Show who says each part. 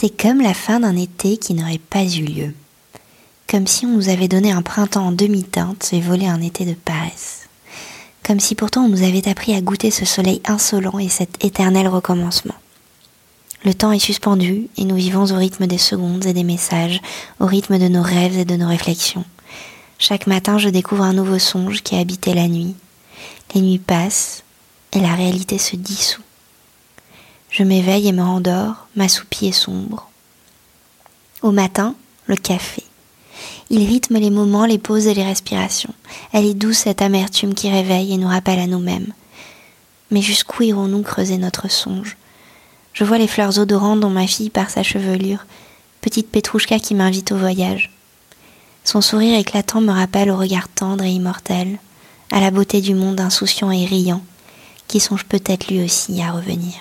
Speaker 1: C'est comme la fin d'un été qui n'aurait pas eu lieu. Comme si on nous avait donné un printemps en demi-teinte et volé un été de paresse. Comme si pourtant on nous avait appris à goûter ce soleil insolent et cet éternel recommencement. Le temps est suspendu et nous vivons au rythme des secondes et des messages, au rythme de nos rêves et de nos réflexions. Chaque matin, je découvre un nouveau songe qui a habité la nuit. Les nuits passent et la réalité se dissout. Je m'éveille et me rendors, m'assoupis et sombre. Au matin, le café. Il rythme les moments, les pauses et les respirations. Elle est douce cette amertume qui réveille et nous rappelle à nous-mêmes. Mais jusqu'où irons-nous creuser notre songe? Je vois les fleurs odorantes dont ma fille par sa chevelure, petite Petrouchka qui m'invite au voyage. Son sourire éclatant me rappelle au regard tendre et immortel, à la beauté du monde insouciant et riant, qui songe peut-être lui aussi à revenir.